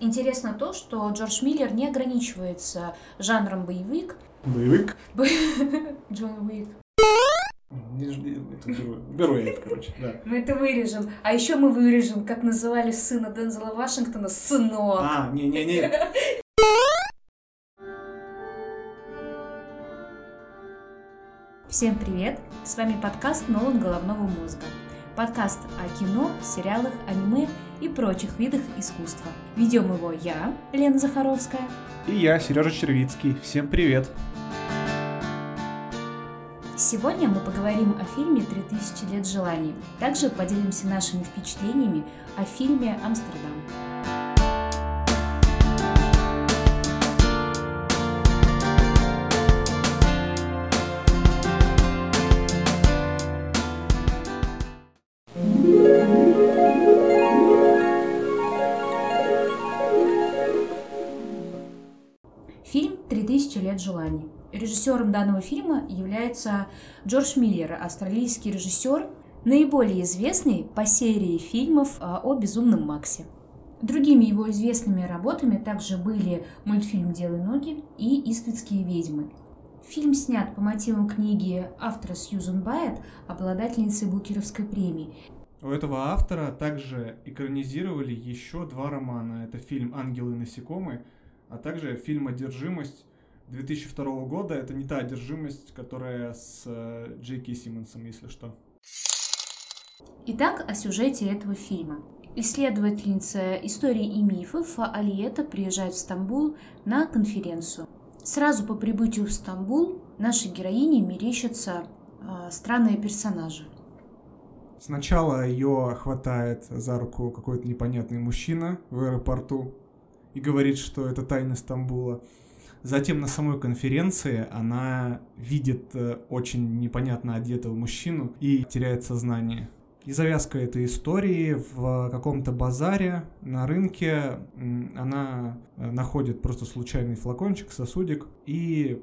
Интересно то, что Джордж Миллер не ограничивается жанром боевик. Боевик? Джон Уик. Беру я это, короче, да. Мы это вырежем. А еще мы вырежем, как называли сына Дензела Вашингтона, сынок. А, не-не-не. Всем привет! С вами подкаст «Нолан головного мозга». Подкаст о кино, сериалах, аниме и прочих видах искусства. Ведем его я, Лена Захаровская. И я, Сережа Червицкий. Всем привет! Сегодня мы поговорим о фильме «3000 лет желаний». Также поделимся нашими впечатлениями о фильме «Амстердам». Желаний». Режиссером данного фильма является Джордж Миллер, австралийский режиссер, наиболее известный по серии фильмов а, о Безумном Максе. Другими его известными работами также были мультфильм «Делай ноги» и «Иствицкие ведьмы». Фильм снят по мотивам книги автора Сьюзен Байет, обладательницы Букеровской премии. У этого автора также экранизировали еще два романа. Это фильм «Ангелы и насекомые», а также фильм «Одержимость» 2002 года. Это не та одержимость, которая с э, Джейки Симмонсом, если что. Итак, о сюжете этого фильма. Исследовательница истории и мифов Алиета приезжает в Стамбул на конференцию. Сразу по прибытию в Стамбул нашей героине мерещатся э, странные персонажи. Сначала ее хватает за руку какой-то непонятный мужчина в аэропорту и говорит, что это тайна Стамбула. Затем на самой конференции она видит э, очень непонятно одетого мужчину и теряет сознание. И завязка этой истории в каком-то базаре на рынке она э, находит просто случайный флакончик, сосудик и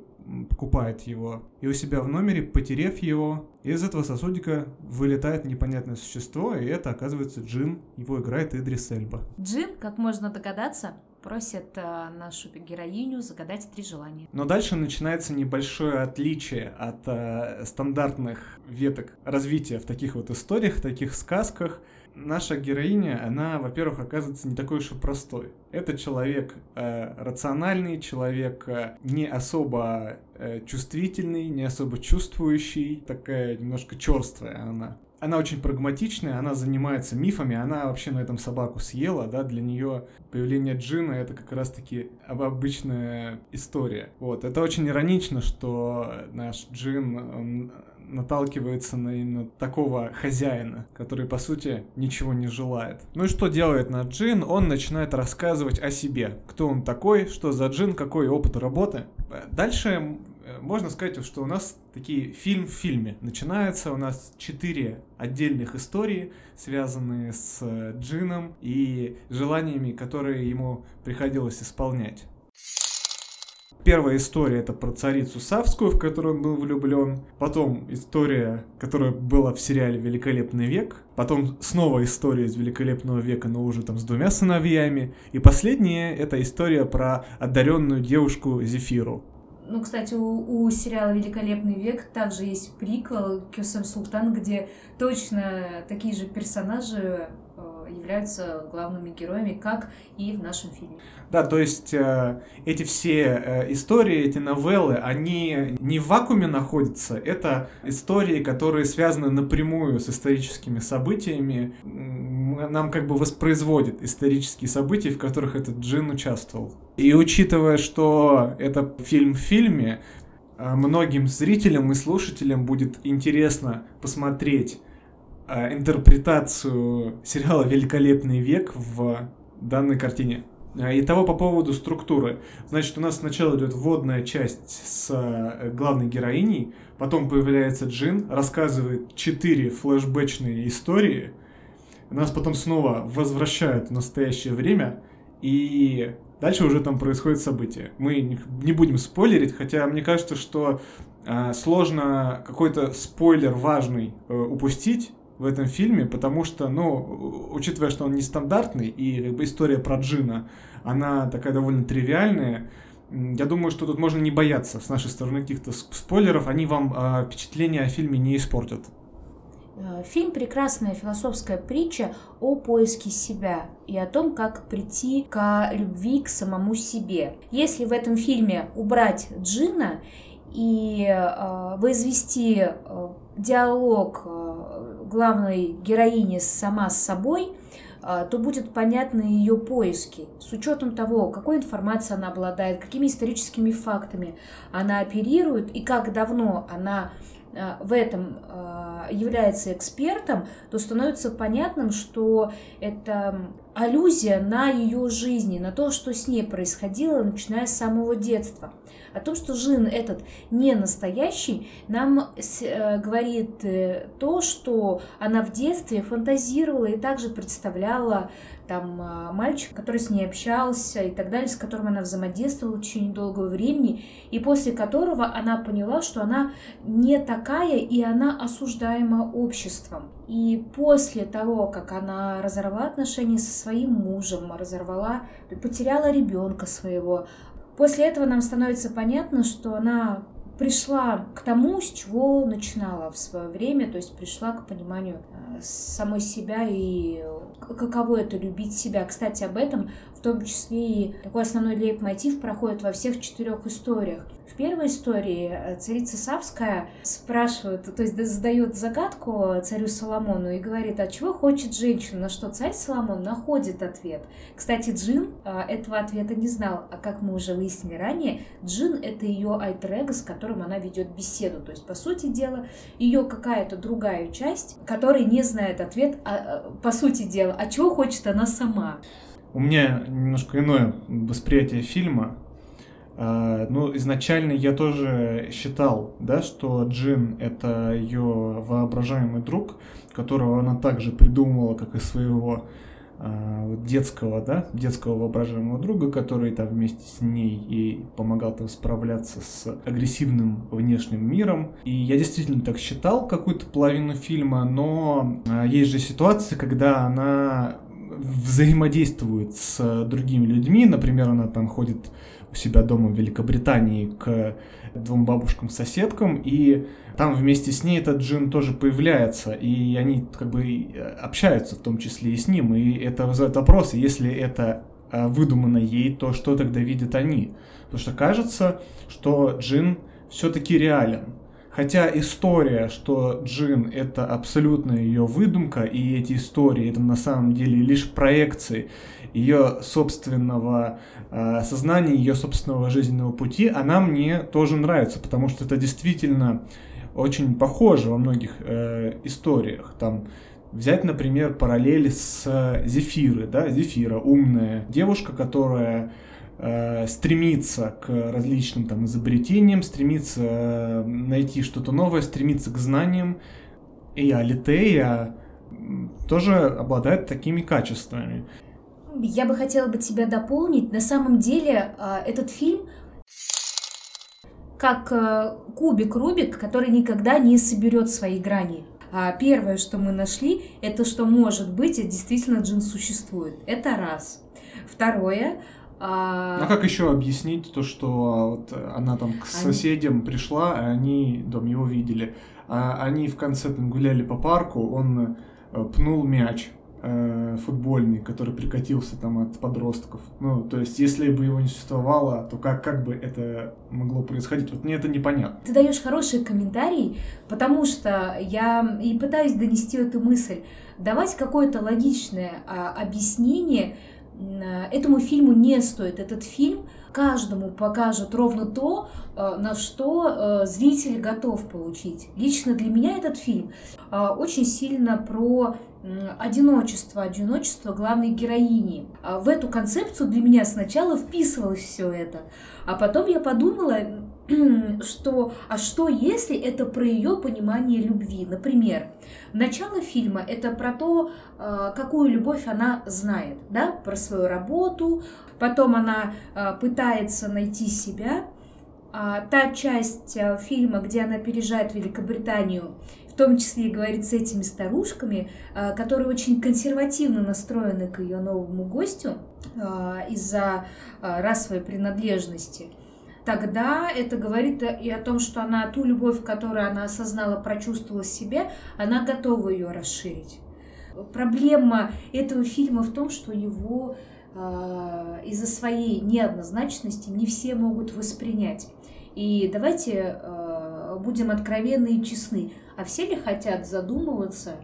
покупает его. И у себя в номере, потерев его, из этого сосудика вылетает непонятное существо, и это оказывается Джин. Его играет Идрис Эльба. Джин, как можно догадаться, просит э, нашу героиню загадать три желания. Но дальше начинается небольшое отличие от э, стандартных веток развития в таких вот историях, таких сказках. Наша героиня, она, во-первых, оказывается не такой уж и простой. Это человек э, рациональный, человек э, не особо э, чувствительный, не особо чувствующий, такая немножко черствая она она очень прагматичная, она занимается мифами, она вообще на этом собаку съела, да, для нее появление Джина это как раз-таки обычная история. Вот, это очень иронично, что наш Джин, он наталкивается на именно такого хозяина, который, по сути, ничего не желает. Ну и что делает наш Джин? Он начинает рассказывать о себе. Кто он такой, что за Джин, какой опыт работы. Дальше можно сказать, что у нас такие фильм в фильме. Начинается у нас четыре отдельных истории, связанные с э, Джином и желаниями, которые ему приходилось исполнять. Первая история это про царицу Савскую, в которую он был влюблен. Потом история, которая была в сериале «Великолепный век». Потом снова история из «Великолепного века», но уже там с двумя сыновьями. И последняя это история про одаренную девушку Зефиру. Ну, кстати, у, у сериала «Великолепный век» также есть приквел «Кюсем Султан», где точно такие же персонажи э, являются главными героями, как и в нашем фильме. Да, то есть э, эти все э, истории, эти новеллы, они не в вакууме находятся, это истории, которые связаны напрямую с историческими событиями, нам как бы воспроизводит исторические события, в которых этот Джин участвовал. И учитывая, что это фильм в фильме, а, многим зрителям и слушателям будет интересно посмотреть а, интерпретацию сериала «Великолепный век» в данной картине. А, Итого по поводу структуры. Значит, у нас сначала идет вводная часть с главной героиней, потом появляется Джин, рассказывает четыре флешбэчные истории – нас потом снова возвращают в настоящее время, и дальше уже там происходят события. Мы не будем спойлерить, хотя мне кажется, что э, сложно какой-то спойлер важный э, упустить, в этом фильме, потому что, ну, учитывая, что он нестандартный, и как бы история про Джина, она такая довольно тривиальная, я думаю, что тут можно не бояться с нашей стороны каких-то спойлеров, они вам э, впечатление о фильме не испортят. Э, фильм прекрасная философская притча о поиске себя и о том, как прийти к любви к самому себе. Если в этом фильме убрать Джина и э, возвести э, диалог э, главной героини сама с собой, э, то будет понятны ее поиски с учетом того, какой информацией она обладает, какими историческими фактами она оперирует и как давно она Э, в этом э, является экспертом, то становится понятным, что это аллюзия на ее жизни, на то, что с ней происходило, начиная с самого детства. О том, что Жин этот не настоящий, нам э, говорит то, что она в детстве фантазировала и также представляла там а, мальчик, который с ней общался и так далее, с которым она взаимодействовала в течение долгого времени, и после которого она поняла, что она не такая, и она осуждаема обществом. И после того, как она разорвала отношения со своим мужем, разорвала, потеряла ребенка своего, после этого нам становится понятно, что она пришла к тому, с чего начинала в свое время, то есть пришла к пониманию э, самой себя и каково это любить себя. Кстати, об этом в том числе и такой основной лейб-мотив проходит во всех четырех историях. В первой истории э, царица Савская спрашивает, то есть задает загадку царю Соломону и говорит, а чего хочет женщина, на что царь Соломон находит ответ. Кстати, Джин э, этого ответа не знал, а как мы уже выяснили ранее, Джин — это ее альтер с которым она ведет беседу. То есть, по сути дела, ее какая-то другая часть, которая не знает ответ, а, э, по сути дела, а чего хочет она сама. У меня немножко иное восприятие фильма. Uh, ну, изначально я тоже считал, да, что Джин — это ее воображаемый друг, которого она также придумывала, как и своего uh, детского, да, детского воображаемого друга, который там вместе с ней и помогал там справляться с агрессивным внешним миром. И я действительно так считал какую-то половину фильма, но uh, есть же ситуации, когда она взаимодействует с другими людьми, например, она там ходит у себя дома в Великобритании к двум бабушкам-соседкам, и там вместе с ней этот джин тоже появляется, и они как бы общаются в том числе и с ним, и это вызывает вопрос, если это а, выдумано ей, то что тогда видят они? Потому что кажется, что джин все-таки реален. Хотя история, что Джин это абсолютно ее выдумка, и эти истории это на самом деле лишь проекции ее собственного э, сознания, ее собственного жизненного пути, она мне тоже нравится, потому что это действительно очень похоже во многих э, историях. Там взять, например, параллели с Зефиры, да, Зефира умная девушка, которая э, стремится к различным там изобретениям, стремится э, найти что-то новое, стремится к знаниям. И Алитея тоже обладает такими качествами. Я бы хотела бы тебя дополнить. На самом деле э, этот фильм как э, кубик Рубик, который никогда не соберет свои грани. А первое, что мы нашли, это что может быть, действительно джин существует. Это раз. Второе, а... а как еще объяснить то, что вот она там к соседям они... пришла, а они там его видели, а они в конце там гуляли по парку, он э, пнул мяч э, футбольный, который прикатился там от подростков. Ну, то есть, если бы его не существовало, то как, как бы это могло происходить? Вот мне это непонятно. Ты даешь хороший комментарий, потому что я и пытаюсь донести эту мысль. Давать какое-то логичное а, объяснение Э, этому фильму не стоит. Этот фильм каждому покажет ровно то, э, на что э, зритель готов получить. Лично для меня этот фильм очень сильно про одиночество, одиночество главной героини. В эту концепцию для меня сначала вписывалось все это, а потом я подумала, что, а что если это про ее понимание любви? Например, начало фильма это про то, а, какую любовь она знает, да, про свою работу, потом она а, пытается найти себя, а та часть фильма, где она переезжает в Великобританию, в том числе и говорит с этими старушками, которые очень консервативно настроены к ее новому гостю из-за расовой принадлежности – тогда это говорит и о том, что она ту любовь, которую она осознала, прочувствовала в себе, она готова ее расширить. Проблема этого фильма в том, что его э, из-за своей неоднозначности не все могут воспринять. И давайте э, будем откровенны и честны. А все ли хотят задумываться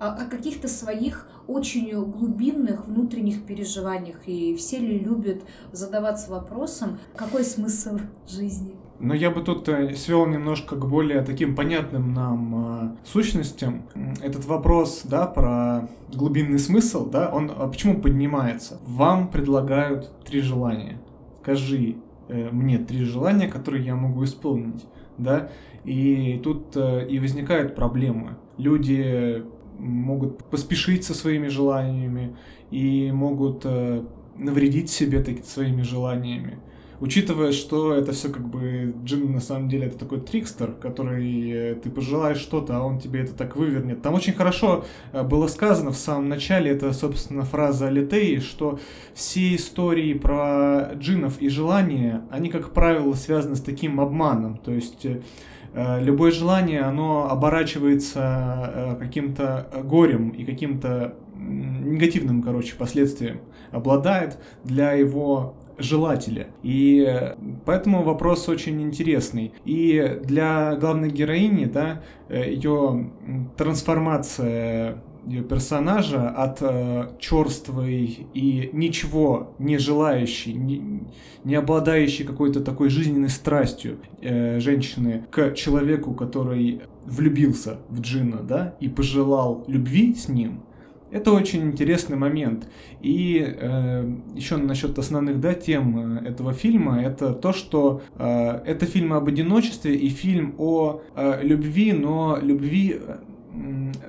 о, каких-то своих очень глубинных внутренних переживаниях. И все ли любят задаваться вопросом, какой смысл жизни? Но я бы тут э, свел немножко к более таким понятным нам э, сущностям. Этот вопрос, да, про глубинный смысл, да, он а почему поднимается? Вам предлагают три желания. Скажи э, мне три желания, которые я могу исполнить, да, и тут и возникают проблемы. Люди могут поспешить со своими желаниями и могут э, навредить себе так, своими желаниями. Учитывая, что это все как бы Джин на самом деле это такой трикстер, который э, ты пожелаешь что-то, а он тебе это так вывернет. Там очень хорошо э, было сказано в самом начале, это, собственно, фраза Алитеи, что все истории про джинов и желания, они, как правило, связаны с таким обманом. То есть Э, любое желание, оно оборачивается э, каким-то горем и каким-то негативным, короче, последствием обладает для его желателя. И поэтому вопрос очень интересный. И для главной героини, да, э, ее трансформация персонажа от э, черствой и ничего не желающей, не, не обладающей какой-то такой жизненной страстью э, женщины к человеку, который влюбился в Джина, да, и пожелал любви с ним, это очень интересный момент. И э, еще насчет основных да, тем э, этого фильма, это то, что э, это фильм об одиночестве и фильм о э, любви, но любви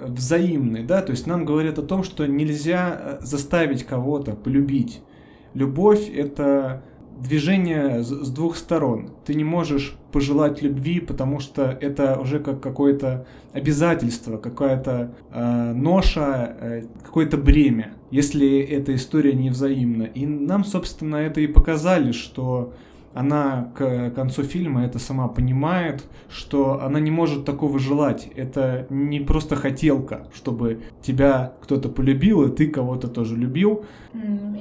взаимный, да, то есть нам говорят о том, что нельзя э, заставить кого-то полюбить. Любовь — это движение с двух сторон. Ты не можешь пожелать любви, потому что это уже как какое-то обязательство, какая-то э, ноша, э, какое-то бремя, если эта история не взаимна. И нам, собственно, это и показали, что она к концу фильма это сама понимает, что она не может такого желать. Это не просто хотелка, чтобы тебя кто-то полюбил, и ты кого-то тоже любил.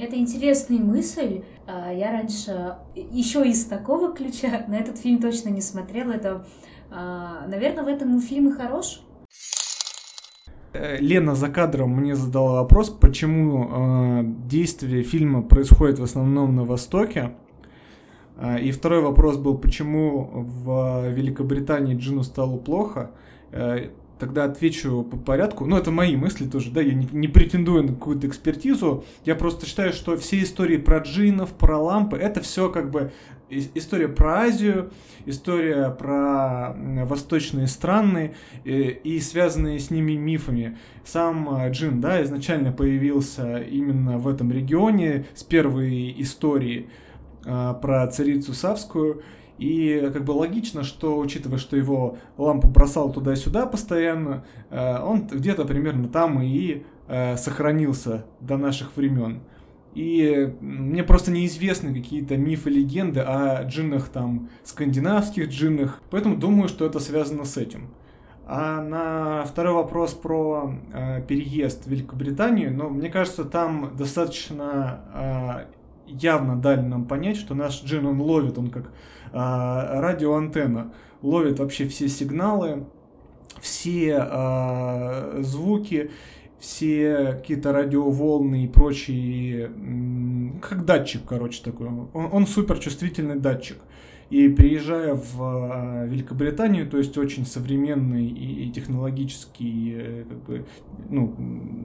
Это интересная мысль. А, я раньше еще из такого ключа на этот фильм точно не смотрела. Это, а, наверное, в этом фильм и хорош. Э, Лена за кадром мне задала вопрос, почему э, действие фильма происходит в основном на Востоке, и второй вопрос был, почему в Великобритании Джину стало плохо. Э, тогда отвечу по порядку. Ну, это мои мысли тоже, да, я не, не претендую на какую-то экспертизу. Я просто считаю, что все истории про джинов, про лампы, это все как бы история про Азию, история про восточные страны и, э, и связанные с ними мифами. Сам э, джин, да, изначально появился именно в этом регионе с первой истории про царицу Савскую. И как бы логично, что, учитывая, что его лампу бросал туда-сюда постоянно, э, он где-то примерно там и э, сохранился до наших времен. И мне просто неизвестны какие-то мифы, легенды о джиннах там, скандинавских джиннах, поэтому думаю, что это связано с этим. А на второй вопрос про э, переезд в Великобританию, ну, мне кажется, там достаточно э, явно дали нам понять, что наш джин, он ловит, он как а, радиоантенна, ловит вообще все сигналы, все а, звуки, все какие-то радиоволны и прочие, как датчик, короче, такой. Он, он супер чувствительный датчик. И приезжая в а, Великобританию, то есть очень современный и технологический э, как бы, ну,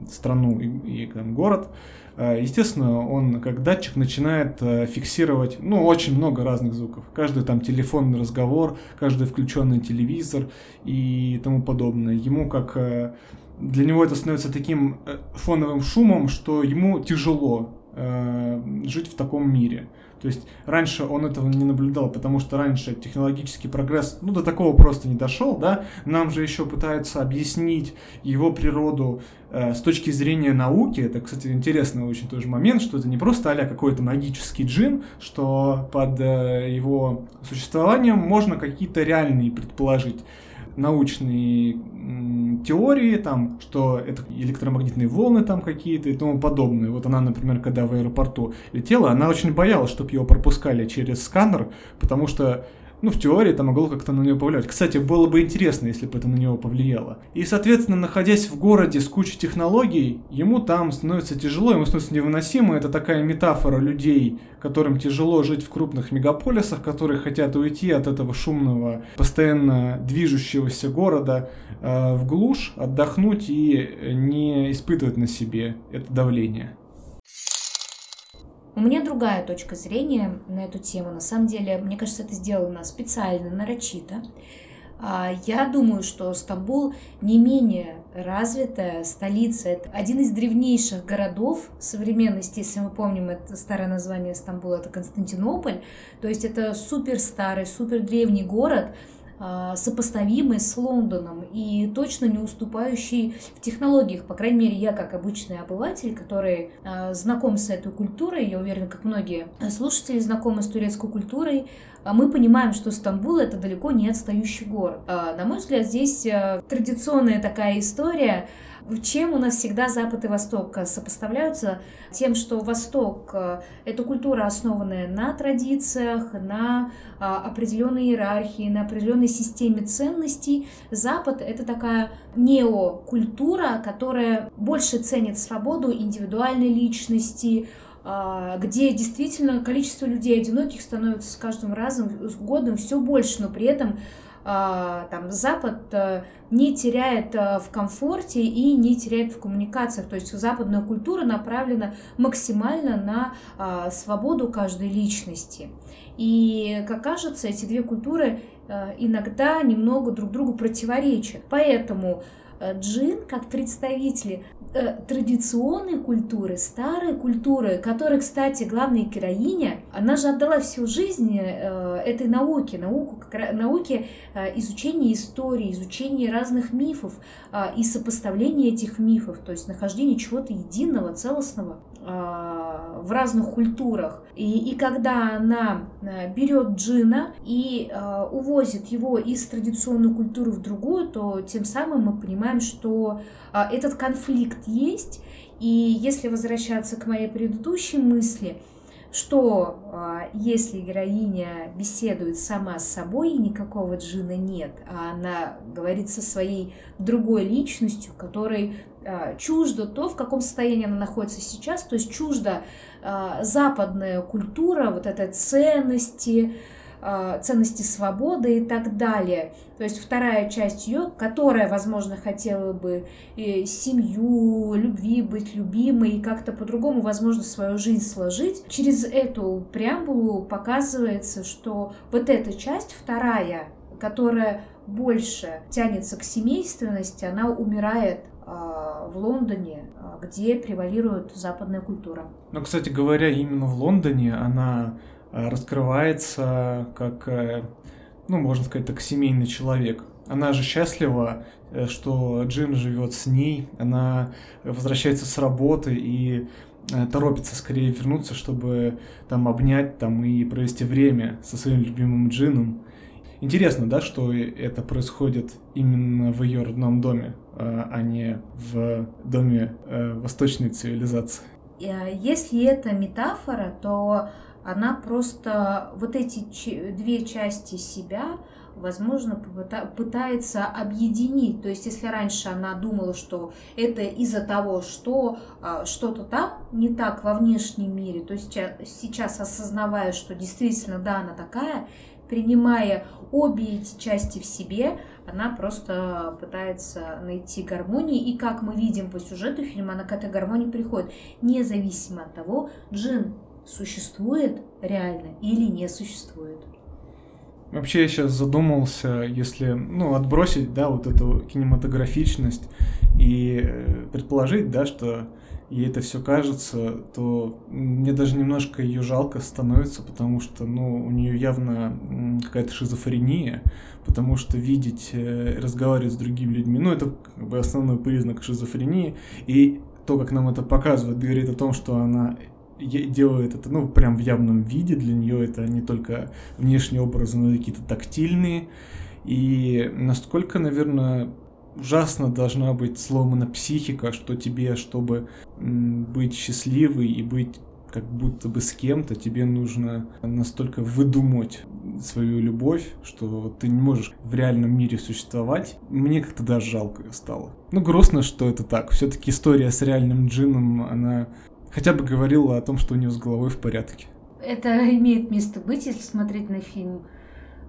страну и, и там, город, а, естественно, он как датчик начинает э, фиксировать, ну, очень много разных звуков. Каждый там телефонный разговор, каждый включенный телевизор и тому подобное. Ему как э, для него это становится таким фоновым шумом, что ему тяжело э, жить в таком мире. То есть раньше он этого не наблюдал, потому что раньше технологический прогресс, ну, до такого просто не дошел, да. Нам же еще пытаются объяснить его природу э, с точки зрения науки. Это, кстати, интересный очень тоже момент, что это не просто а какой-то магический джин, что под э, его существованием можно какие-то реальные предположить научные теории, там, что это электромагнитные волны там какие-то и тому подобное. Вот она, например, когда в аэропорту летела, она очень боялась, чтобы ее пропускали через сканер, потому что ну, в теории это могло как-то на нее повлиять. Кстати, было бы интересно, если бы это на него повлияло. И, соответственно, находясь в городе с кучей технологий, ему там становится тяжело, ему становится невыносимо. Это такая метафора людей, которым тяжело жить в крупных мегаполисах, которые хотят уйти от этого шумного, постоянно движущегося города э, в глушь, отдохнуть и не испытывать на себе это давление. У меня другая точка зрения на эту тему. На самом деле, мне кажется, это сделано специально, нарочито. А, я думаю, что Стамбул не менее развитая столица. Это один из древнейших городов современности, если мы помним это старое название Стамбула, это Константинополь. То есть это супер старый, супер древний город, сопоставимый с Лондоном и точно не уступающий в технологиях. По крайней мере, я как обычный обыватель, который а, знаком с этой культурой, я уверена, как многие слушатели знакомы с турецкой культурой, а мы понимаем, что Стамбул это далеко не отстающий город. На мой взгляд, здесь традиционная такая история чем у нас всегда Запад и Восток э, сопоставляются? Тем, что Восток э, — это культура, основанная на традициях, на а, определенной иерархии, на определенной системе ценностей. Запад — это такая неокультура, которая больше ценит свободу индивидуальной личности, а, где действительно количество людей одиноких становится с каждым разом, с годом все больше, но при этом там, Запад э, не теряет э, в комфорте и не теряет в коммуникациях. То есть западная культура направлена максимально на а, свободу каждой личности. И, как кажется, эти две культуры э, иногда немного друг другу противоречат. Поэтому джин, как представители Э, традиционной культуры, старой культуры, которой, кстати, главная героиня, она же отдала всю жизнь э, этой науке, науку, науке э, изучения истории, изучения разных мифов и сопоставления этих мифов, то есть нахождение чего-то единого, целостного в разных культурах. И, и когда она берет джина и э, увозит его из традиционной культуры в другую, то тем самым мы понимаем, что э, этот конфликт есть. И если возвращаться к моей предыдущей мысли, что э, если героиня беседует сама с собой, и никакого джина нет, а она говорит со своей другой личностью, которой э, чуждо то, в каком состоянии она находится сейчас, то есть чуждо э, западная культура, вот этой ценности, а, ценности свободы и так далее. То есть вторая часть ее, которая, возможно, хотела бы семью, любви, быть любимой и как-то по-другому, возможно, свою жизнь сложить. Через эту преамбулу показывается, что вот эта часть, вторая, которая больше тянется к семейственности, она умирает а, в Лондоне, а, где превалирует западная культура. Ну, кстати говоря, именно в Лондоне она Э, раскрывается как, э, ну, можно сказать так, семейный человек. Она же счастлива, э, что Джин живет с ней, она возвращается с работы и торопится скорее вернуться, чтобы там обнять там и провести время со своим любимым Джином. Интересно, да, что это происходит именно в ее родном доме, а не в доме восточной цивилизации. Если это метафора, то она просто вот эти две части себя, возможно, пытается объединить. То есть, если раньше она думала, что это из-за того, что а, что-то там не так во внешнем мире, то есть сейчас осознавая, что действительно, да, она такая, принимая обе эти части в себе, она просто пытается найти гармонию, и как мы видим по сюжету фильма, она к этой гармонии приходит, независимо от того, Джин существует реально или не существует. Вообще я сейчас задумался, если ну, отбросить да, вот эту кинематографичность и э, предположить, да, что ей это все кажется, то мне даже немножко ее жалко становится, потому что, ну, у нее явно какая-то шизофрения, потому что видеть, э, разговаривать с другими людьми, ну, это как бы основной признак шизофрении, и то, как нам это показывает, говорит о том, что она делает это, ну, прям в явном виде, для нее это не только внешние образы, но и какие-то тактильные, и насколько, наверное, ужасно должна быть сломана психика, что тебе, чтобы быть счастливой и быть как будто бы с кем-то, тебе нужно настолько выдумать свою любовь, что ты не можешь в реальном мире существовать. Мне как-то даже жалко стало. Ну, грустно, что это так. Все-таки история с реальным джином, она хотя бы говорила о том, что у него с головой в порядке. Это имеет место быть, если смотреть на фильм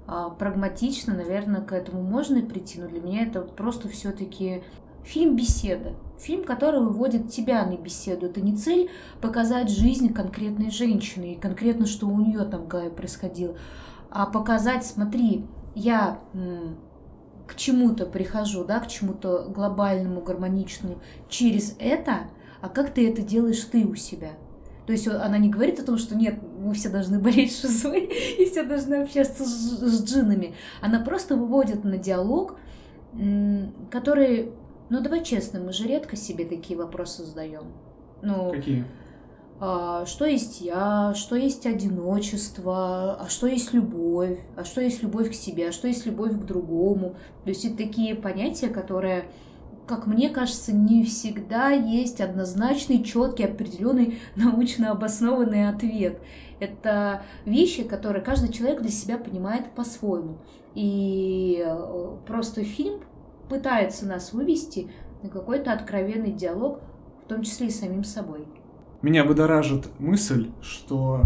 а, прагматично, наверное, к этому можно и прийти, но для меня это просто все-таки фильм беседа. Фильм, который выводит тебя на беседу. Это не цель показать жизнь конкретной женщины и конкретно, что у нее там в происходило, а показать, смотри, я к чему-то прихожу, да, к чему-то глобальному, гармоничному через это, а как ты это делаешь ты у себя – то есть она не говорит о том, что нет, мы все должны болеть шизой и все должны общаться с, с джинами. Она просто выводит на диалог, который, ну давай честно, мы же редко себе такие вопросы задаем. Ну, Какие? А, что есть я, что есть одиночество, а что есть любовь, а что есть любовь к себе, а что есть любовь к другому. То есть это такие понятия, которые как мне кажется, не всегда есть однозначный, четкий, определенный, научно обоснованный ответ. Это вещи, которые каждый человек для себя понимает по-своему. И э, просто фильм пытается нас вывести на какой-то откровенный диалог, в том числе и самим собой. Меня будоражит мысль, что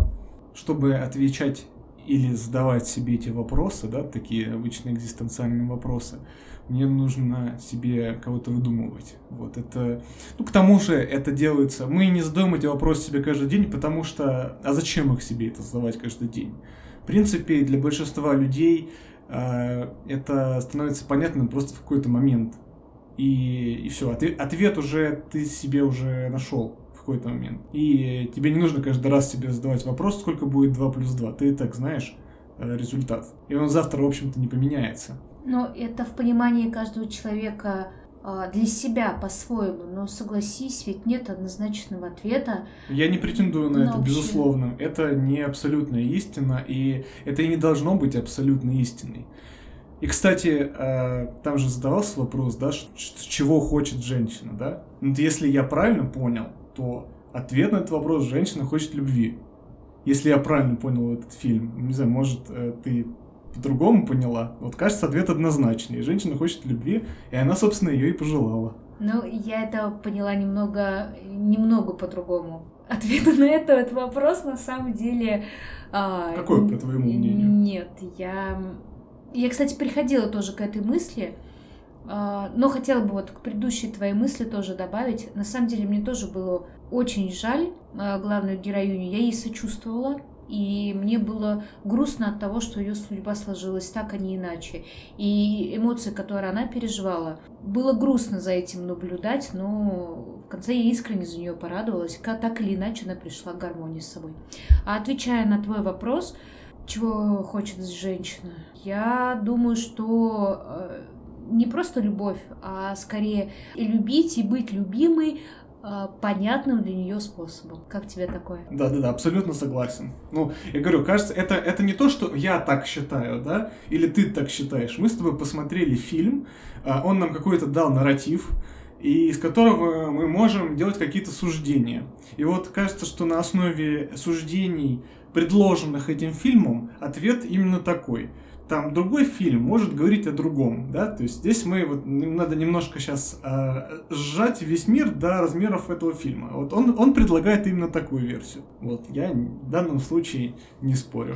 чтобы отвечать или задавать себе эти вопросы, да, такие обычные экзистенциальные вопросы, мне нужно себе кого-то выдумывать. Вот это... Ну, к тому же это делается... Мы не задаем эти вопросы себе каждый день, потому что... А зачем их себе это задавать каждый день? В принципе, для большинства людей э, это становится понятным просто в какой-то момент. И, и все, ответ, ответ уже ты себе уже нашел в какой-то момент. И тебе не нужно каждый раз себе задавать вопрос, сколько будет 2 плюс 2. Ты и так знаешь э, результат. И он завтра, в общем-то, не поменяется. Но это в понимании каждого человека а, для себя по-своему, но согласись, ведь нет однозначного ответа. Я не претендую на, на это, общее. безусловно. Это не абсолютная истина, и это и не должно быть абсолютной истиной. И, кстати, а, там же задавался вопрос, да, чего хочет женщина, да? Вот если я правильно понял, то ответ на этот вопрос женщина хочет любви. Если я правильно понял этот фильм, не знаю, может, э, ты по-другому поняла. Вот кажется, ответ однозначный. Женщина хочет любви, и она, собственно, ее и пожелала. Ну, я это поняла немного, немного по-другому. Ответ на этот вопрос на самом деле... А, Какой, по твоему мнению? Нет, я... Я, кстати, приходила тоже к этой мысли, а, но хотела бы вот к предыдущей твоей мысли тоже добавить. На самом деле мне тоже было очень жаль а, главную героиню. Я ей сочувствовала, и мне было грустно от того, что ее судьба сложилась так, а не иначе. И эмоции, которые она переживала, было грустно за этим наблюдать, но в конце я искренне за нее порадовалась, как так или иначе она пришла к гармонии с собой. А отвечая на твой вопрос, чего хочет женщина, я думаю, что э, не просто любовь, а скорее любить, и быть любимой, понятным для нее способом. Как тебе такое? Да, да, да, абсолютно согласен. Ну, я говорю, кажется, это, это не то, что я так считаю, да, или ты так считаешь. Мы с тобой посмотрели фильм, а, он нам какой-то дал нарратив, и из которого мы можем делать какие-то суждения. И вот кажется, что на основе суждений, предложенных этим фильмом, ответ именно такой – там другой фильм может говорить о другом, да, то есть здесь мы вот надо немножко сейчас э, сжать весь мир до размеров этого фильма. Вот он, он предлагает именно такую версию. Вот я в данном случае не спорю.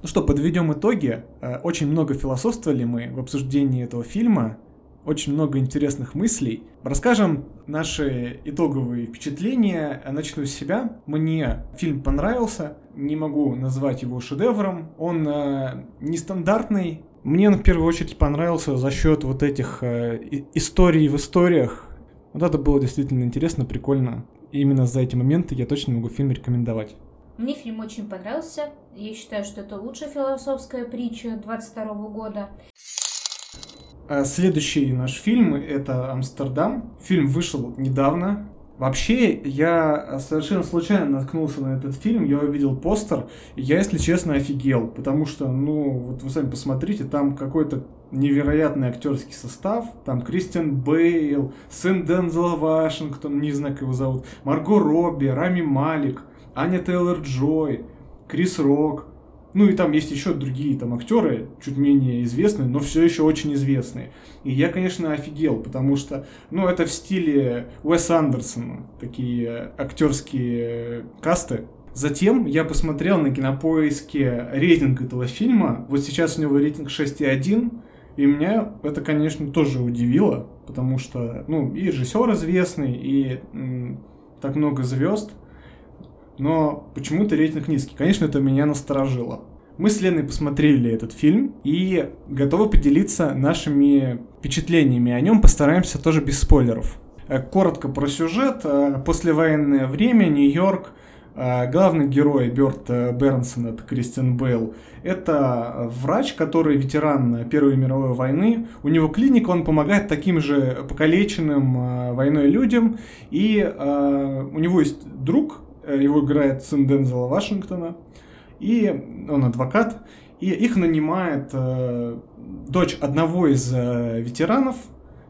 Ну что, подведем итоги. Э, очень много философствовали мы в обсуждении этого фильма очень много интересных мыслей. Расскажем наши итоговые впечатления. Начну с себя. Мне фильм понравился. Не могу назвать его шедевром. Он э, нестандартный. Мне он в первую очередь понравился за счет вот этих э, историй в историях. Вот это было действительно интересно, прикольно. И именно за эти моменты я точно могу фильм рекомендовать. Мне фильм очень понравился. Я считаю, что это лучшая философская притча 22 года. А следующий наш фильм — это «Амстердам». Фильм вышел недавно. Вообще, я совершенно случайно наткнулся на этот фильм, я увидел постер, и я, если честно, офигел, потому что, ну, вот вы сами посмотрите, там какой-то невероятный актерский состав, там Кристиан Бейл, сын Дензела Вашингтон, не знаю, как его зовут, Марго Робби, Рами Малик, Аня Тейлор-Джой, Крис Рок, ну и там есть еще другие там актеры, чуть менее известные, но все еще очень известные. И я, конечно, офигел, потому что, ну, это в стиле Уэса Андерсона, такие актерские касты. Затем я посмотрел на кинопоиске рейтинг этого фильма. Вот сейчас у него рейтинг 6,1. И меня это, конечно, тоже удивило, потому что, ну, и режиссер известный, и м, так много звезд – но почему-то рейтинг низкий. Конечно, это меня насторожило. Мы с Леной посмотрели этот фильм и готовы поделиться нашими впечатлениями о нем. Постараемся тоже без спойлеров. Э, коротко про сюжет. Э, послевоенное время, Нью-Йорк. Э, главный герой Бёрт Бернсон, это Кристиан Бейл, это врач, который ветеран Первой мировой войны. У него клиника, он помогает таким же покалеченным войной людям. И у него есть друг, его играет сын Дензела Вашингтона, и он адвокат, и их нанимает э, дочь одного из э, ветеранов,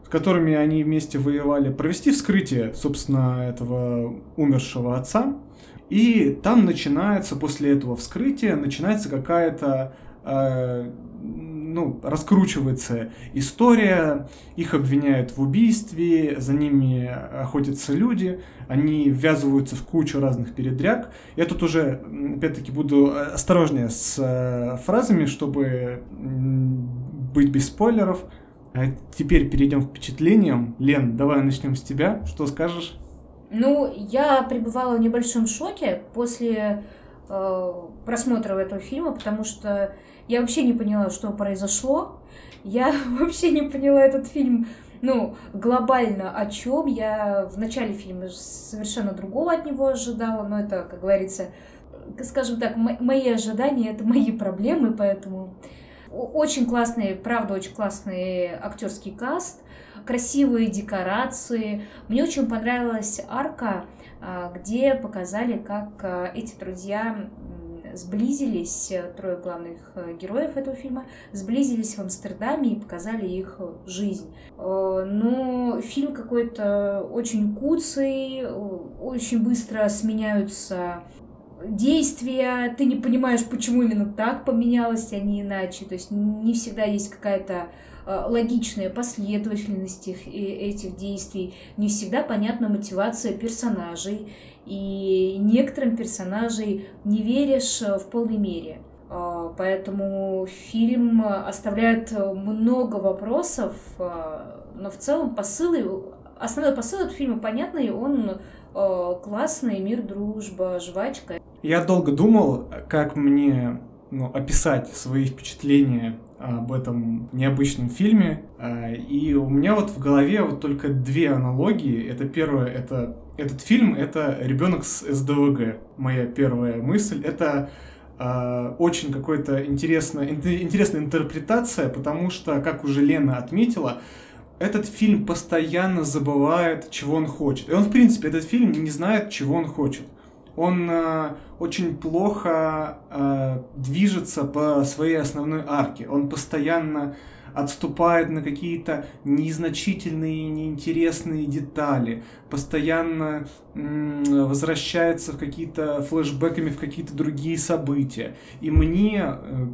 с которыми они вместе воевали, провести вскрытие, собственно, этого умершего отца. И там начинается, после этого вскрытия, начинается какая-то э, ну, раскручивается история, их обвиняют в убийстве, за ними охотятся люди, они ввязываются в кучу разных передряг. Я тут уже, опять-таки, буду осторожнее с э, фразами, чтобы быть без спойлеров. А теперь перейдем к впечатлениям. Лен, давай начнем с тебя. Что скажешь? Ну, я пребывала в небольшом шоке после э, просмотра этого фильма, потому что я вообще не поняла, что произошло. Я вообще не поняла этот фильм, ну, глобально о чем. Я в начале фильма совершенно другого от него ожидала, но это, как говорится, скажем так, мои ожидания это мои проблемы, поэтому очень классный, правда, очень классный актерский каст, красивые декорации. Мне очень понравилась арка, а, где показали, как а, эти друзья сблизились, э, трое главных э, героев этого фильма, сблизились в Амстердаме и показали их жизнь. Э, но фильм какой-то очень куцый, очень быстро сменяются действия, ты не понимаешь, почему именно так поменялось, а не иначе. То есть не всегда есть какая-то логичная последовательность этих действий, не всегда понятна мотивация персонажей и некоторым персонажей не веришь э, в полной мере. А, поэтому фильм оставляет много вопросов, но в целом посыл, основной посыл этого фильма понятный, он классный, мир, дружба, жвачка. Я долго думал, как мне ну, описать свои впечатления об этом необычном фильме. И у меня вот в голове вот только две аналогии. Это первое, это этот фильм — это «Ребенок с СДВГ». Моя первая мысль. Это э, очень какой-то интересная, интересная интерпретация, потому что, как уже Лена отметила, этот фильм постоянно забывает, чего он хочет. И он, в принципе, этот фильм не знает, чего он хочет. Он э, очень плохо э, движется по своей основной арке. Он постоянно отступает на какие-то незначительные, неинтересные детали, постоянно возвращается в какие-то флешбеками в какие-то другие события. И мне э,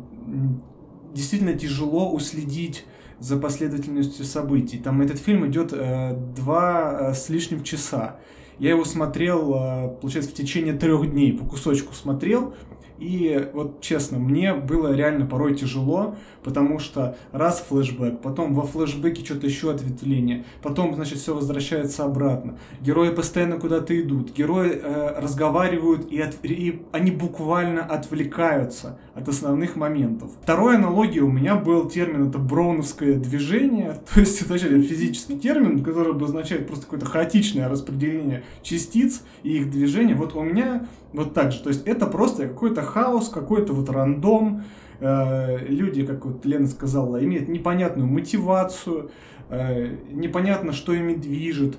действительно тяжело уследить за последовательностью событий. Там этот фильм идет э, два э, с лишним часа. Я его смотрел, э, получается, в течение трех дней, по кусочку смотрел, и вот честно, мне было реально порой тяжело, потому что раз флешбэк, потом во флешбеке что-то еще ответвление, потом, значит, все возвращается обратно. Герои постоянно куда-то идут, герои э, разговаривают, и, от, и они буквально отвлекаются от основных моментов. Второй аналогией у меня был термин, это броуновское движение, то есть это физический термин, который обозначает просто какое-то хаотичное распределение частиц и их движения. Вот у меня вот так же. То есть это просто какой-то хаос, какой-то вот рандом. Э, люди, как вот Лена сказала, имеют непонятную мотивацию, э, непонятно, что ими движет.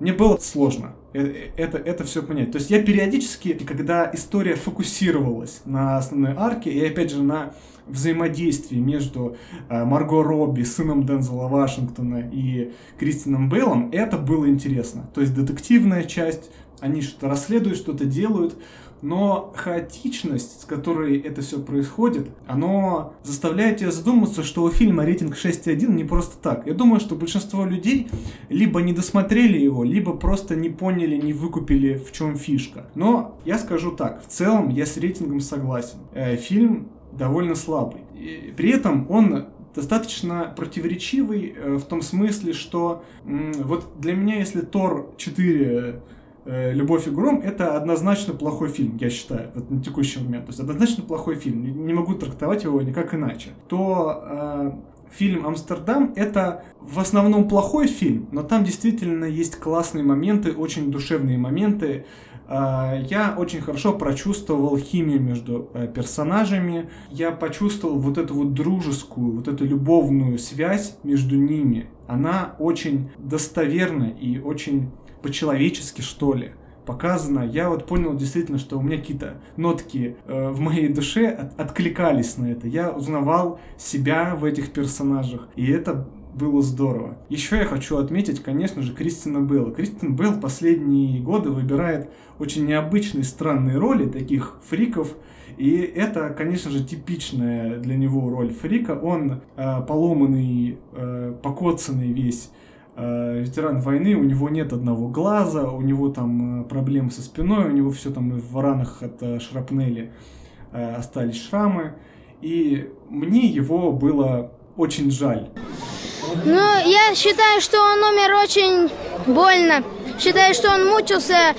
Мне было сложно э, это, это все понять. То есть я периодически, когда история фокусировалась на основной арке, и опять же на взаимодействии между Марго Робби, сыном Дензела Вашингтона и Кристином Бейлом, это было интересно. То есть детективная часть, они что-то расследуют, что-то делают, но хаотичность, с которой это все происходит, оно заставляет тебя задуматься, что у фильма рейтинг 6.1 не просто так. Я думаю, что большинство людей либо не досмотрели его, либо просто не поняли, не выкупили, в чем фишка. Но я скажу так, в целом я с рейтингом согласен. Э, фильм довольно слабый. При этом он достаточно противоречивый э, в том смысле, что вот для меня, если Тор 4 э, «Любовь и гром» — это однозначно плохой фильм, я считаю, вот на текущий момент. То есть однозначно плохой фильм, не могу трактовать его никак иначе. То э, фильм «Амстердам» — это в основном плохой фильм, но там действительно есть классные моменты, очень душевные моменты, а, я очень хорошо прочувствовал химию между э, персонажами. Я почувствовал вот эту вот дружескую, вот эту любовную связь между ними. Она очень достоверна и очень по-человечески, что ли, показана. Я вот понял действительно, что у меня какие-то нотки э, в моей душе от, откликались на это. Я узнавал себя в этих персонажах. И это было здорово. Еще я хочу отметить, конечно же, Кристина Белла. Кристин Белл последние годы выбирает очень необычные, странные роли, таких фриков, и это, конечно же, типичная для него роль фрика. Он э, поломанный, э, покоцанный весь ветеран войны, у него нет одного глаза, у него там э, проблемы со спиной, у него все там в ранах от э, шрапнели э, остались шрамы. И мне его было очень жаль. Ну, я считаю, что он умер очень больно. Считаю, что он мучился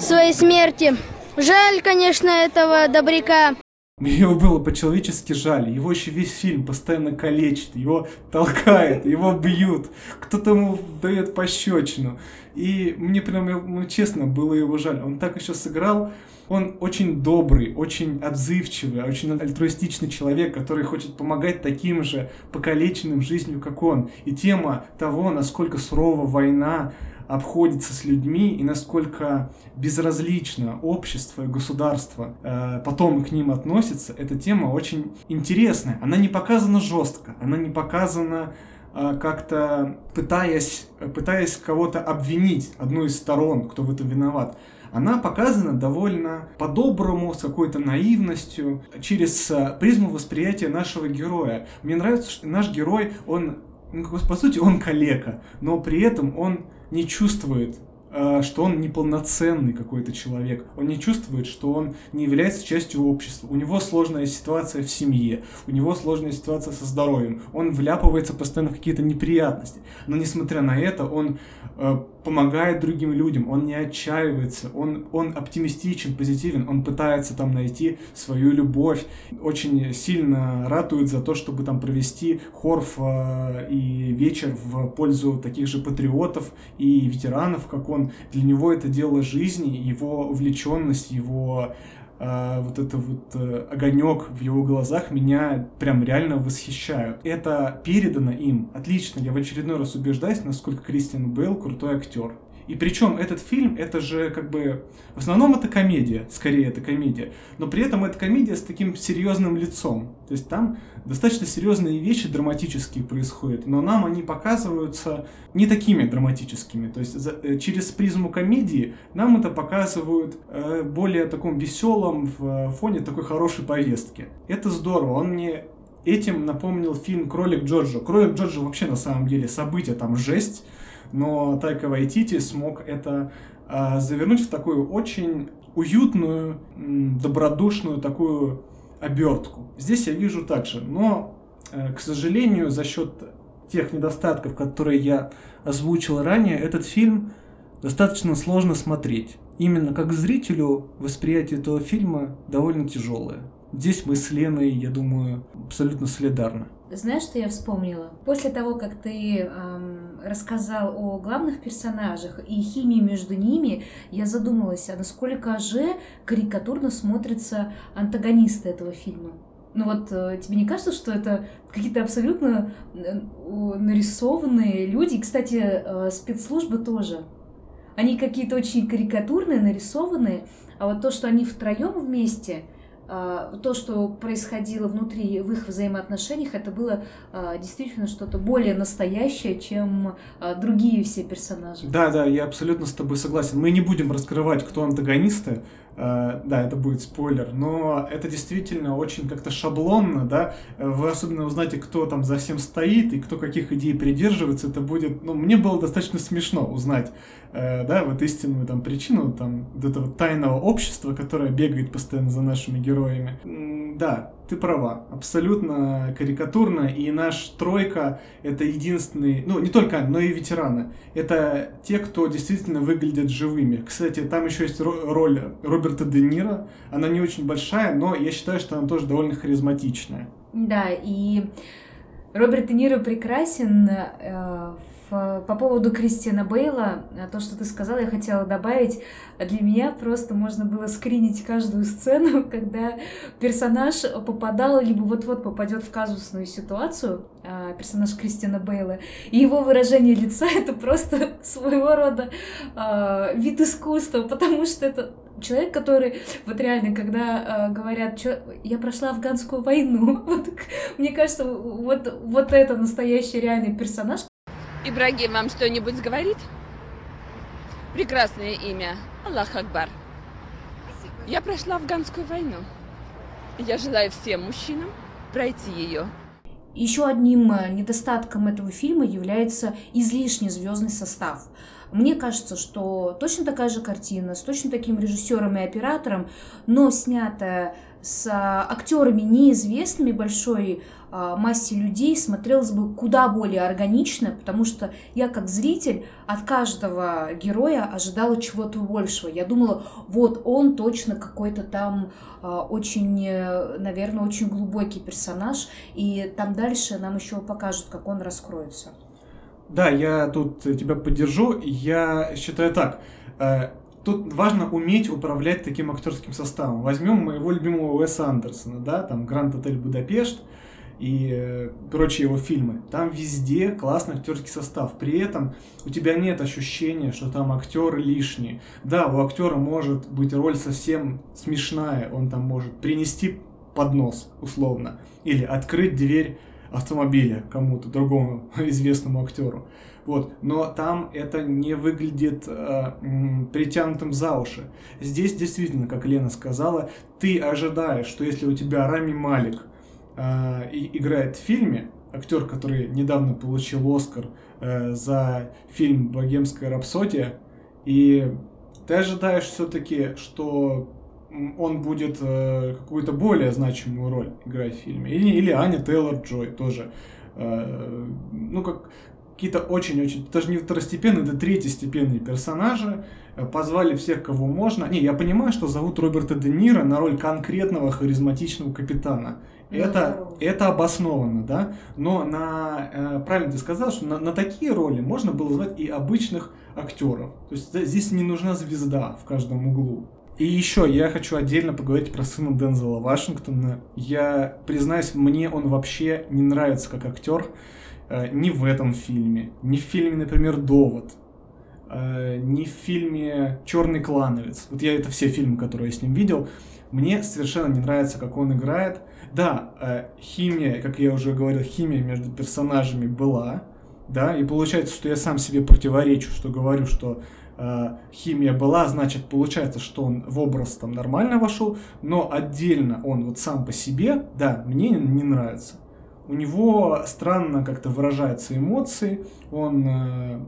своей смерти. Жаль, конечно, этого добряка. Мне его было по-человечески жаль. Его еще весь фильм постоянно калечит, его толкает, его бьют, кто-то ему дает пощечину. И мне прям, ну, честно, было его жаль. Он так еще сыграл. Он очень добрый, очень отзывчивый, очень альтруистичный человек, который хочет помогать таким же покалеченным жизнью, как он. И тема того, насколько сурова война обходится с людьми и насколько безразлично общество и государство э, потом к ним относится, эта тема очень интересная. Она не показана жестко, она не показана э, как-то пытаясь, пытаясь кого-то обвинить, одну из сторон, кто в этом виноват она показана довольно по-доброму, с какой-то наивностью, через э, призму восприятия нашего героя. Мне нравится, что наш герой, он, ну, по сути, он калека, но при этом он не чувствует Э, что он неполноценный какой-то человек. Он не чувствует, что он не является частью общества. У него сложная ситуация в семье, у него сложная ситуация со здоровьем. Он вляпывается постоянно в какие-то неприятности. Но несмотря на это, он э, помогает другим людям, он не отчаивается, он, он оптимистичен, позитивен, он пытается там найти свою любовь, очень сильно ратует за то, чтобы там провести хорф э, и вечер в пользу таких же патриотов и ветеранов, как он. Для него это дело жизни, его увлеченность, его э, вот это вот э, огонек в его глазах меня прям реально восхищают. Это передано им отлично. Я в очередной раз убеждаюсь, насколько Кристиан Бейл крутой актер. И причем этот фильм, это же как бы... В основном это комедия, скорее это комедия. Но при этом это комедия с таким серьезным лицом. То есть там достаточно серьезные вещи драматические происходят, но нам они показываются не такими драматическими. То есть за, э, через призму комедии нам это показывают э, более таком веселом в э, фоне такой хорошей повестки. Это здорово. Он мне этим напомнил фильм «Кролик Джорджо». «Кролик Джорджо» вообще на самом деле событие, там жесть но Тайка Вайтити смог это а, завернуть в такую очень уютную, добродушную такую обертку. Здесь я вижу также, но, э, к сожалению, за счет тех недостатков, которые я озвучил ранее, этот фильм достаточно сложно смотреть. Именно как зрителю восприятие этого фильма довольно тяжелое. Здесь мы с Леной, я думаю, абсолютно солидарны. Знаешь, что я вспомнила? После того, как ты эм, рассказал о главных персонажах и химии между ними, я задумалась, а насколько же карикатурно смотрятся антагонисты этого фильма. Ну вот э, тебе не кажется, что это какие-то абсолютно э, нарисованные люди? И, кстати, э, спецслужбы тоже. Они какие-то очень карикатурные, нарисованные, а вот то, что они втроем вместе, то, что происходило внутри в их взаимоотношениях, это было а, действительно что-то более настоящее, чем а, другие все персонажи. Да, да, я абсолютно с тобой согласен. Мы не будем раскрывать, кто антагонисты, да, это будет спойлер, но это действительно очень как-то шаблонно, да, вы особенно узнаете, кто там за всем стоит и кто каких идей придерживается, это будет, ну, мне было достаточно смешно узнать, uh, да, вот истинную там причину там вот этого тайного общества, которое бегает постоянно за нашими героями. Да, ты права, абсолютно карикатурно, и наш тройка — это единственный, ну, не только, но и ветераны. Это те, кто действительно выглядят живыми. Кстати, там еще есть роль Роберта Де Ниро. Она не очень большая, но я считаю, что она тоже довольно харизматичная. Да, и Роберт Де Ниро прекрасен э, по поводу Кристиана Бейла, а то, что ты сказала, я хотела добавить. Для меня просто можно было скринить каждую сцену, когда персонаж попадал, либо вот-вот попадет в казусную ситуацию, а, персонаж Кристиана Бейла, и его выражение лица — это просто своего рода вид искусства, потому что это человек, который вот реально, когда э, говорят, что я прошла афганскую войну, вот, мне кажется, вот, вот это настоящий реальный персонаж, Ибрагим вам что-нибудь говорит? Прекрасное имя. Аллах Акбар. Я прошла афганскую войну. Я желаю всем мужчинам пройти ее. Еще одним э, недостатком этого фильма является излишний звездный состав. Мне кажется, что точно такая же картина, с точно таким режиссером и оператором, но снятая с а, актерами неизвестными большой а, массе людей смотрелось бы куда более органично, потому что я как зритель от каждого героя ожидала чего-то большего. Я думала, вот он точно какой-то там а, очень, э, наверное, очень глубокий персонаж, и там дальше нам еще покажут, как он раскроется. Да, я тут тебя поддержу. Я считаю так. Тут важно уметь управлять таким актерским составом. Возьмем моего любимого Уэса Андерсона, да, там Гранд Отель Будапешт и э, прочие его фильмы. Там везде классный актерский состав. При этом у тебя нет ощущения, что там актеры лишние. Да, у актера может быть роль совсем смешная, он там может принести поднос, условно, или открыть дверь автомобиля кому-то другому известному актеру. Вот. Но там это не выглядит э, притянутым за уши. Здесь действительно, как Лена сказала, ты ожидаешь, что если у тебя Рами Малик э, играет в фильме, актер, который недавно получил Оскар э, за фильм «Богемская рапсодия», и ты ожидаешь все-таки, что он будет э, какую-то более значимую роль играть в фильме. Или, или Аня Тейлор-Джой тоже. Э, ну, как какие-то очень-очень, даже не второстепенные, это третьестепенные персонажи. Э, позвали всех, кого можно. Не, я понимаю, что зовут Роберта Де Ниро на роль конкретного харизматичного капитана. Ну, это, это обоснованно, да? Но на, э, правильно ты сказал, что на, на такие роли можно было звать и обычных актеров. То есть здесь не нужна звезда в каждом углу. И еще я хочу отдельно поговорить про сына Дензела Вашингтона. Я признаюсь, мне он вообще не нравится как актер. Э, ни в этом фильме, ни в фильме, например, Довод, э, ни в фильме Черный клановец. Вот я это все фильмы, которые я с ним видел. Мне совершенно не нравится, как он играет. Да, э, химия, как я уже говорил, химия между персонажами была, да, и получается, что я сам себе противоречу, что говорю, что химия была, значит, получается, что он в образ там нормально вошел, но отдельно он вот сам по себе, да, мне не нравится. у него странно как-то выражаются эмоции, он э,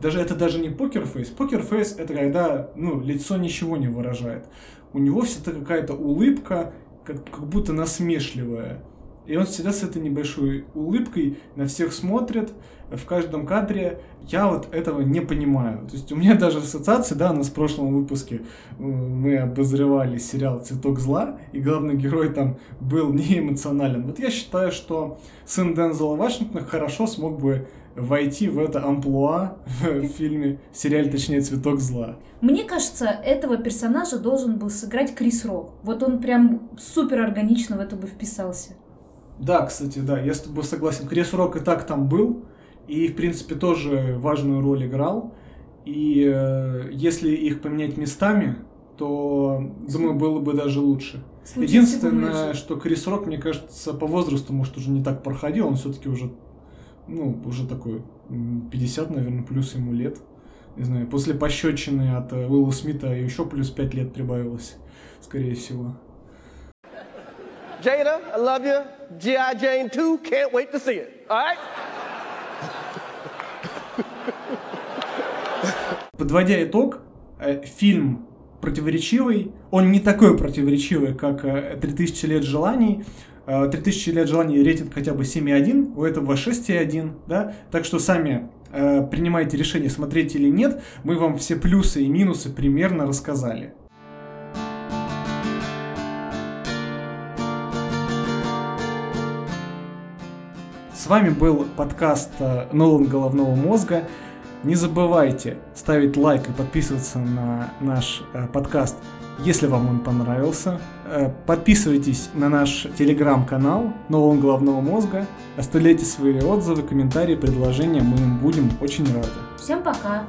даже это даже не покерфейс. Покерфейс это когда ну, лицо ничего не выражает. У него всегда какая-то улыбка, как, как будто насмешливая. И он всегда с этой небольшой улыбкой на всех смотрит, в каждом кадре. Я вот этого не понимаю. То есть у меня даже ассоциации, да, у нас в прошлом выпуске э, мы обозревали сериал «Цветок зла», и главный герой там был не эмоционален. Вот я считаю, что сын Дензела Вашингтона хорошо смог бы войти в это амплуа в фильме, в сериале, точнее, «Цветок зла». Мне кажется, этого персонажа должен был сыграть Крис Рок. Вот он прям супер органично в это бы вписался. Да, кстати, да, я с тобой согласен. Крис Рок и так там был, и, в принципе, тоже важную роль играл. И э, если их поменять местами, то, думаю, было бы даже лучше. Случится Единственное, что Крис Рок, мне кажется, по возрасту, может, уже не так проходил, он все-таки уже, ну, уже такой, м, 50, наверное, плюс ему лет. Не знаю, после пощечины от э, Уилла Смита еще плюс 5 лет прибавилось, скорее всего. Jada, I love you. G.I. Jane 2, can't wait to see it. All right? Подводя итог, э, фильм противоречивый. Он не такой противоречивый, как э, «3000 лет желаний». Э, «3000 лет желаний» рейтинг хотя бы 7,1, у этого 6,1, да? Так что сами э, принимайте решение, смотреть или нет. Мы вам все плюсы и минусы примерно рассказали. С вами был подкаст э, Нолан Головного Мозга. Не забывайте ставить лайк и подписываться на наш э, подкаст, если вам он понравился. Э, подписывайтесь на наш телеграм-канал Нолан Головного Мозга. Оставляйте свои отзывы, комментарии, предложения. Мы им будем очень рады. Всем пока!